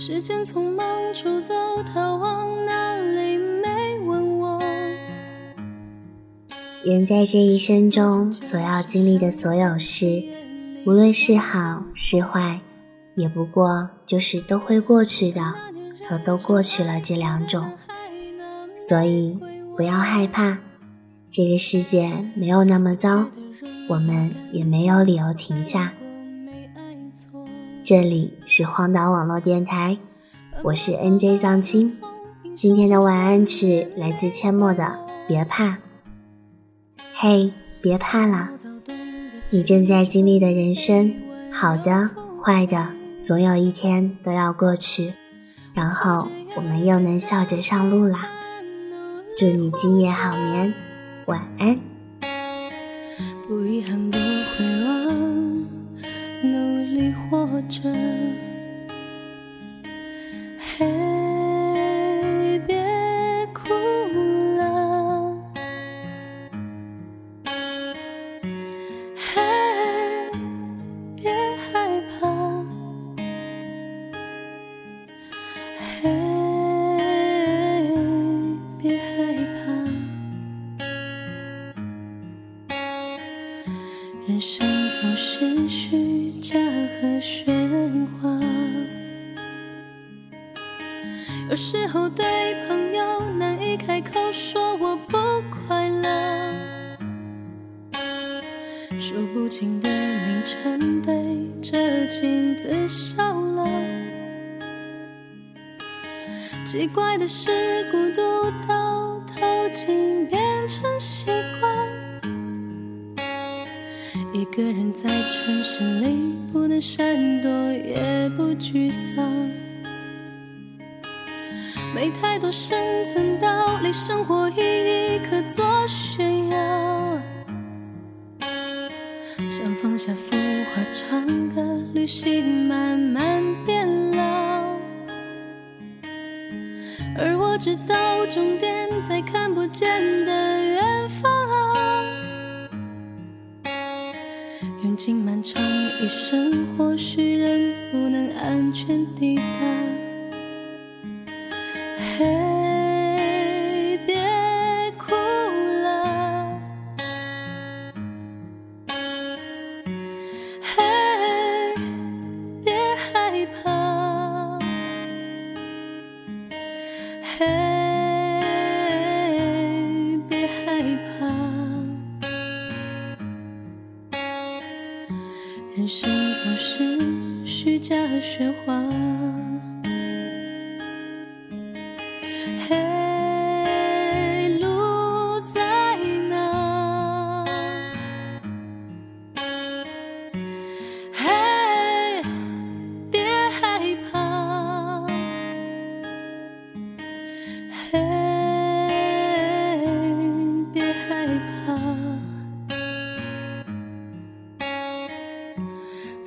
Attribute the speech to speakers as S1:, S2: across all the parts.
S1: 时间匆忙出走，他往哪里没问我。
S2: 人在这一生中所要经历的所有事，无论是好是坏，也不过就是都会过去的和都过去了这两种。所以不要害怕，这个世界没有那么糟，我们也没有理由停下。这里是荒岛网络电台，我是 NJ 藏青。今天的晚安曲来自阡陌的《别怕》。嘿，别怕了，你正在经历的人生，好的、坏的，总有一天都要过去，然后我们又能笑着上路啦。祝你今夜好眠，晚安。
S1: 不遗憾，不会忘，活着。人生总是虚假和喧哗，有时候对朋友难以开口说我不快乐，数不清的凌晨对着镜子笑了。奇怪的是，孤独到头竟变成习惯。一个人在城市里，不能闪躲，也不沮丧。没太多生存道理，生活意义可作炫耀。想放下浮华，唱歌，旅行，慢慢变老。而我知道终点在看不见的用尽漫长一生，或许仍不能安全抵达。嘿，别哭了。嘿，别害怕。嘿，人生总是虚假喧哗。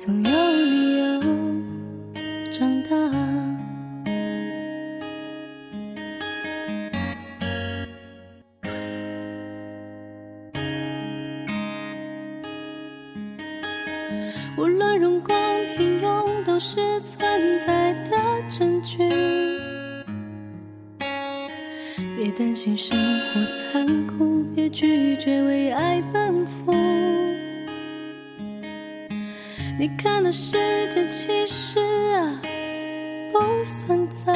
S1: 总有理由长大。无论荣光平庸，都是存在的证据。别担心生活残酷，别拒绝为爱奔赴。你看的世界其实啊不算糟，